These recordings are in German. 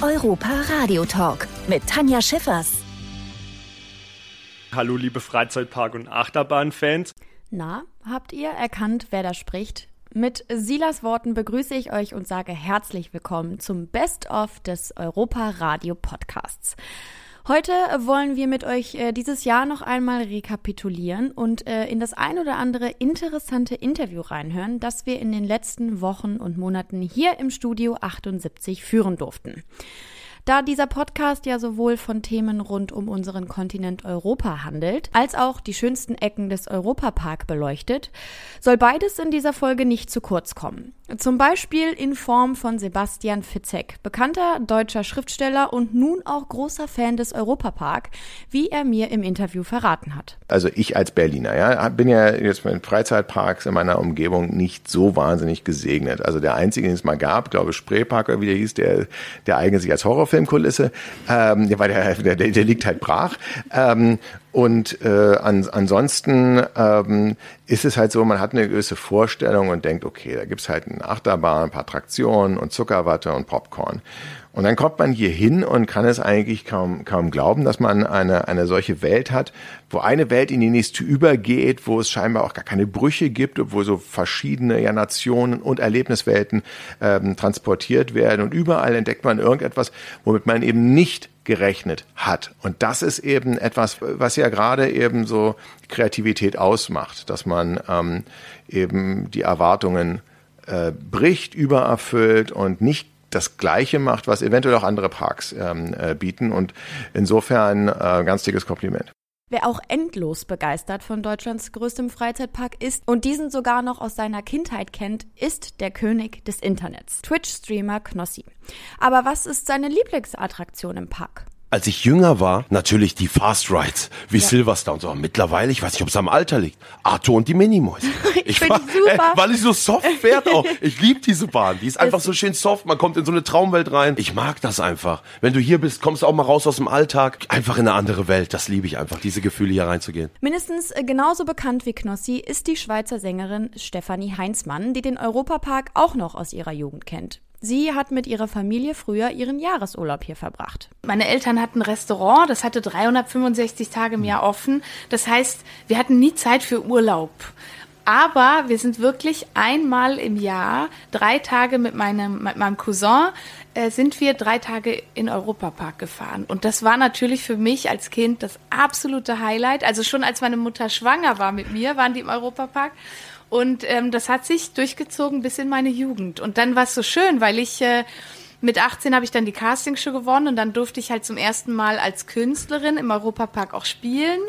Der Europa Radio Talk mit Tanja Schiffers. Hallo liebe Freizeitpark- und Achterbahnfans. Na, habt ihr erkannt, wer da spricht? Mit Silas Worten begrüße ich euch und sage herzlich willkommen zum Best-of des Europa Radio Podcasts. Heute wollen wir mit euch äh, dieses Jahr noch einmal rekapitulieren und äh, in das ein oder andere interessante Interview reinhören, das wir in den letzten Wochen und Monaten hier im Studio 78 führen durften. Da dieser Podcast ja sowohl von Themen rund um unseren Kontinent Europa handelt, als auch die schönsten Ecken des Europapark beleuchtet, soll beides in dieser Folge nicht zu kurz kommen. Zum Beispiel in Form von Sebastian Fitzek, bekannter deutscher Schriftsteller und nun auch großer Fan des Europapark, wie er mir im Interview verraten hat. Also ich als Berliner, ja, bin ja jetzt mit Freizeitparks in meiner Umgebung nicht so wahnsinnig gesegnet. Also der einzige, den es mal gab, glaube ich, Spreepark wie der hieß, der, der eignet sich als Horrorfilm Filmkulisse, ähm, weil der, der, der liegt halt brach. Ähm, und äh, an, ansonsten ähm, ist es halt so, man hat eine gewisse Vorstellung und denkt, okay, da gibt's halt eine Achterbahn, ein paar Traktionen und Zuckerwatte und Popcorn. Und dann kommt man hier hin und kann es eigentlich kaum, kaum glauben, dass man eine, eine solche Welt hat, wo eine Welt in die nächste übergeht, wo es scheinbar auch gar keine Brüche gibt, wo so verschiedene ja, Nationen und Erlebniswelten ähm, transportiert werden. Und überall entdeckt man irgendetwas, womit man eben nicht gerechnet hat. Und das ist eben etwas, was ja gerade eben so Kreativität ausmacht, dass man ähm, eben die Erwartungen äh, bricht, übererfüllt und nicht das Gleiche macht, was eventuell auch andere Parks ähm, äh, bieten. Und insofern äh, ganz dickes Kompliment. Wer auch endlos begeistert von Deutschlands größtem Freizeitpark ist und diesen sogar noch aus seiner Kindheit kennt, ist der König des Internets, Twitch-Streamer Knossi. Aber was ist seine Lieblingsattraktion im Park? Als ich jünger war, natürlich die Fast Rides, wie ja. Silverstone und so. Mittlerweile, ich weiß nicht, ob es am Alter liegt. Arthur und die Minimäuse. ich ich war, ey, weil ich so soft fährt auch. Ich liebe diese Bahn. Die ist einfach so schön soft. Man kommt in so eine Traumwelt rein. Ich mag das einfach. Wenn du hier bist, kommst du auch mal raus aus dem Alltag. Einfach in eine andere Welt. Das liebe ich einfach, diese Gefühle hier reinzugehen. Mindestens äh, genauso bekannt wie Knossi ist die Schweizer Sängerin Stefanie Heinzmann, die den Europapark auch noch aus ihrer Jugend kennt. Sie hat mit ihrer Familie früher ihren Jahresurlaub hier verbracht. Meine Eltern hatten ein Restaurant, das hatte 365 Tage im Jahr offen. Das heißt, wir hatten nie Zeit für Urlaub. Aber wir sind wirklich einmal im Jahr, drei Tage mit meinem, mit meinem Cousin, äh, sind wir drei Tage in Europapark gefahren. Und das war natürlich für mich als Kind das absolute Highlight. Also schon als meine Mutter schwanger war mit mir, waren die im Europapark. Und ähm, das hat sich durchgezogen bis in meine Jugend. Und dann war es so schön, weil ich äh, mit 18 habe ich dann die Castingshow gewonnen und dann durfte ich halt zum ersten Mal als Künstlerin im Europapark auch spielen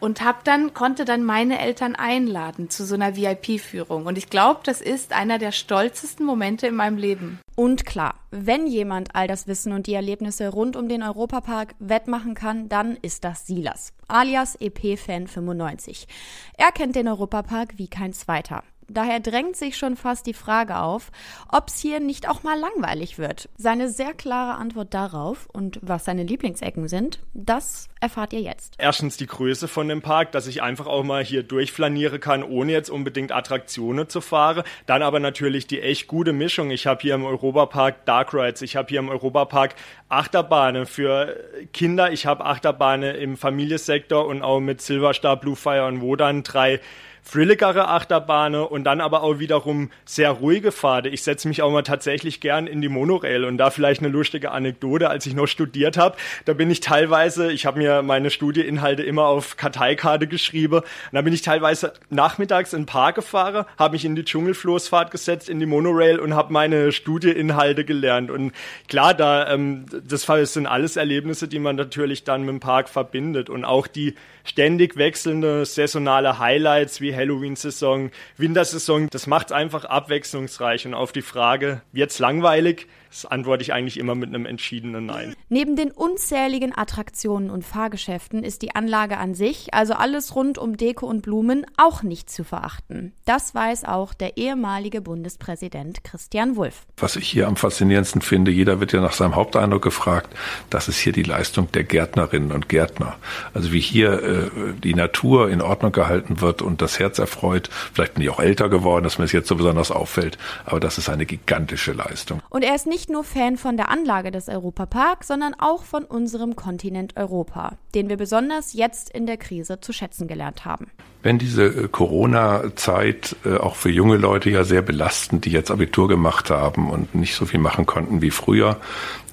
und hab dann konnte dann meine Eltern einladen zu so einer VIP-Führung und ich glaube, das ist einer der stolzesten Momente in meinem Leben. Und klar, wenn jemand all das Wissen und die Erlebnisse rund um den Europapark wettmachen kann, dann ist das Silas, alias EP-Fan 95. Er kennt den Europapark wie kein zweiter. Daher drängt sich schon fast die Frage auf, ob es hier nicht auch mal langweilig wird. Seine sehr klare Antwort darauf und was seine Lieblingsecken sind, das erfahrt ihr jetzt. Erstens die Größe von dem Park, dass ich einfach auch mal hier durchflanieren kann, ohne jetzt unbedingt Attraktionen zu fahren. Dann aber natürlich die echt gute Mischung. Ich habe hier im Europapark Dark Rides, ich habe hier im Europapark Achterbahnen für Kinder, ich habe Achterbahnen im Familiensektor und auch mit Silverstar, Bluefire und Wodan drei frilligere Achterbahnen und dann aber auch wiederum sehr ruhige Pfade. Ich setze mich auch mal tatsächlich gern in die Monorail. Und da vielleicht eine lustige Anekdote, als ich noch studiert habe, da bin ich teilweise, ich habe mir meine Studieinhalte immer auf Karteikarte geschrieben, und da bin ich teilweise nachmittags in den Park gefahren, habe mich in die Dschungelfloßfahrt gesetzt, in die Monorail und habe meine Studieinhalte gelernt. Und klar, da ähm, das sind alles Erlebnisse, die man natürlich dann mit dem Park verbindet. Und auch die ständig wechselnde saisonale Highlights wie Halloween-Saison, Wintersaison, das macht es einfach abwechslungsreich. Und auf die Frage, wird's langweilig? Das antworte ich eigentlich immer mit einem entschiedenen Nein. Neben den unzähligen Attraktionen und Fahrgeschäften ist die Anlage an sich, also alles rund um Deko und Blumen, auch nicht zu verachten. Das weiß auch der ehemalige Bundespräsident Christian Wulff. Was ich hier am faszinierendsten finde, jeder wird ja nach seinem Haupteindruck gefragt, das ist hier die Leistung der Gärtnerinnen und Gärtner. Also wie hier äh, die Natur in Ordnung gehalten wird und das Herz erfreut. Vielleicht bin ich auch älter geworden, dass mir es jetzt so besonders auffällt, aber das ist eine gigantische Leistung. Und er ist nicht nicht nur Fan von der Anlage des Europapark, sondern auch von unserem Kontinent Europa, den wir besonders jetzt in der Krise zu schätzen gelernt haben. Wenn diese äh, Corona-Zeit äh, auch für junge Leute ja sehr belastend, die jetzt Abitur gemacht haben und nicht so viel machen konnten wie früher,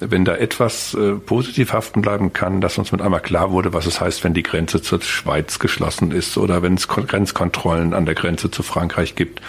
wenn da etwas äh, positiv haften bleiben kann, dass uns mit einmal klar wurde, was es heißt, wenn die Grenze zur Schweiz geschlossen ist oder wenn es Grenzkontrollen an der Grenze zu Frankreich gibt,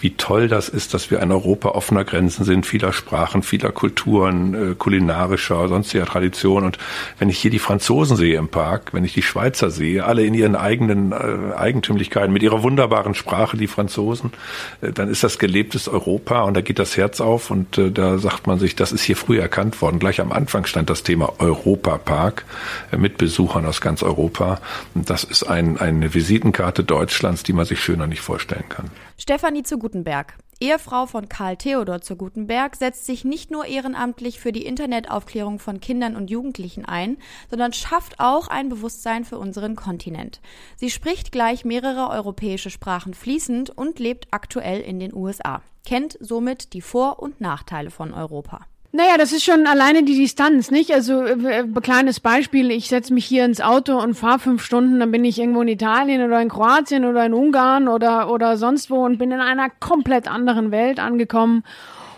wie toll das ist, dass wir ein Europa offener Grenzen sind, vieler Sprachen, vieler Kulturen, kulinarischer, sonstiger Tradition. Und wenn ich hier die Franzosen sehe im Park, wenn ich die Schweizer sehe, alle in ihren eigenen Eigentümern, Eigentümlichkeiten, mit ihrer wunderbaren Sprache, die Franzosen, äh, dann ist das gelebtes Europa und da geht das Herz auf und äh, da sagt man sich, das ist hier früh erkannt worden. Gleich am Anfang stand das Thema Europapark äh, mit Besuchern aus ganz Europa. Und das ist ein, eine Visitenkarte Deutschlands, die man sich schöner nicht vorstellen kann. Stefanie zu Gutenberg. Ehefrau von Karl Theodor zu Gutenberg, setzt sich nicht nur ehrenamtlich für die Internetaufklärung von Kindern und Jugendlichen ein, sondern schafft auch ein Bewusstsein für unseren Kontinent. Sie spricht gleich mehrere europäische Sprachen fließend und lebt aktuell in den USA, kennt somit die Vor- und Nachteile von Europa. Naja, das ist schon alleine die Distanz, nicht? Also, äh, kleines Beispiel, ich setze mich hier ins Auto und fahre fünf Stunden, dann bin ich irgendwo in Italien oder in Kroatien oder in Ungarn oder, oder sonst wo und bin in einer komplett anderen Welt angekommen.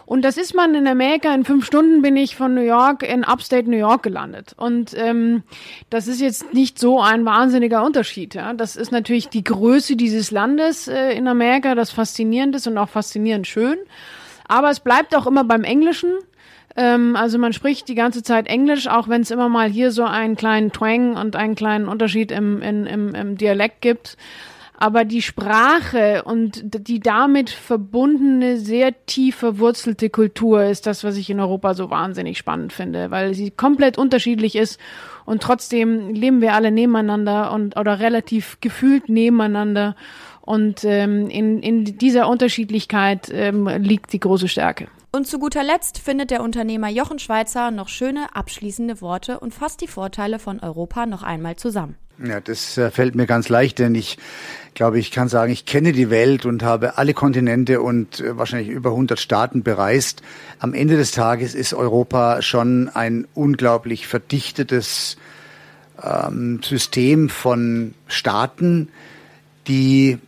Und das ist man in Amerika. In fünf Stunden bin ich von New York in Upstate New York gelandet. Und ähm, das ist jetzt nicht so ein wahnsinniger Unterschied. Ja? Das ist natürlich die Größe dieses Landes äh, in Amerika, das faszinierend ist und auch faszinierend schön. Aber es bleibt auch immer beim Englischen. Ähm, also man spricht die ganze Zeit Englisch, auch wenn es immer mal hier so einen kleinen Twang und einen kleinen Unterschied im, in, im, im Dialekt gibt. Aber die Sprache und die damit verbundene, sehr tief verwurzelte Kultur ist das, was ich in Europa so wahnsinnig spannend finde, weil sie komplett unterschiedlich ist und trotzdem leben wir alle nebeneinander und oder relativ gefühlt nebeneinander. Und ähm, in, in dieser Unterschiedlichkeit ähm, liegt die große Stärke. Und zu guter Letzt findet der Unternehmer Jochen Schweizer noch schöne abschließende Worte und fasst die Vorteile von Europa noch einmal zusammen. Ja, das äh, fällt mir ganz leicht, denn ich glaube, ich kann sagen, ich kenne die Welt und habe alle Kontinente und äh, wahrscheinlich über 100 Staaten bereist. Am Ende des Tages ist Europa schon ein unglaublich verdichtetes ähm, System von Staaten, die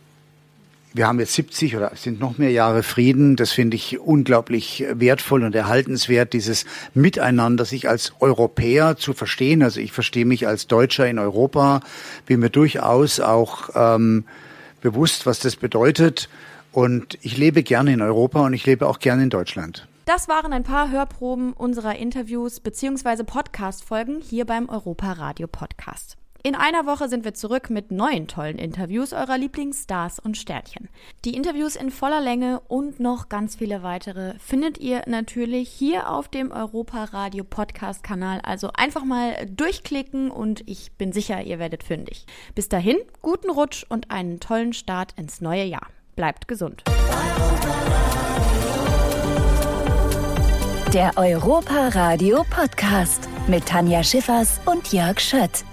wir haben jetzt 70 oder sind noch mehr Jahre Frieden. Das finde ich unglaublich wertvoll und erhaltenswert, dieses Miteinander, sich als Europäer zu verstehen. Also ich verstehe mich als Deutscher in Europa, bin mir durchaus auch ähm, bewusst, was das bedeutet. Und ich lebe gerne in Europa und ich lebe auch gerne in Deutschland. Das waren ein paar Hörproben unserer Interviews bzw. Podcast-Folgen hier beim Europa Radio Podcast. In einer Woche sind wir zurück mit neuen tollen Interviews eurer Lieblingsstars und Sternchen. Die Interviews in voller Länge und noch ganz viele weitere findet ihr natürlich hier auf dem Europa Radio Podcast Kanal. Also einfach mal durchklicken und ich bin sicher, ihr werdet fündig. Bis dahin, guten Rutsch und einen tollen Start ins neue Jahr. Bleibt gesund. Der Europa Radio Podcast mit Tanja Schiffers und Jörg Schött.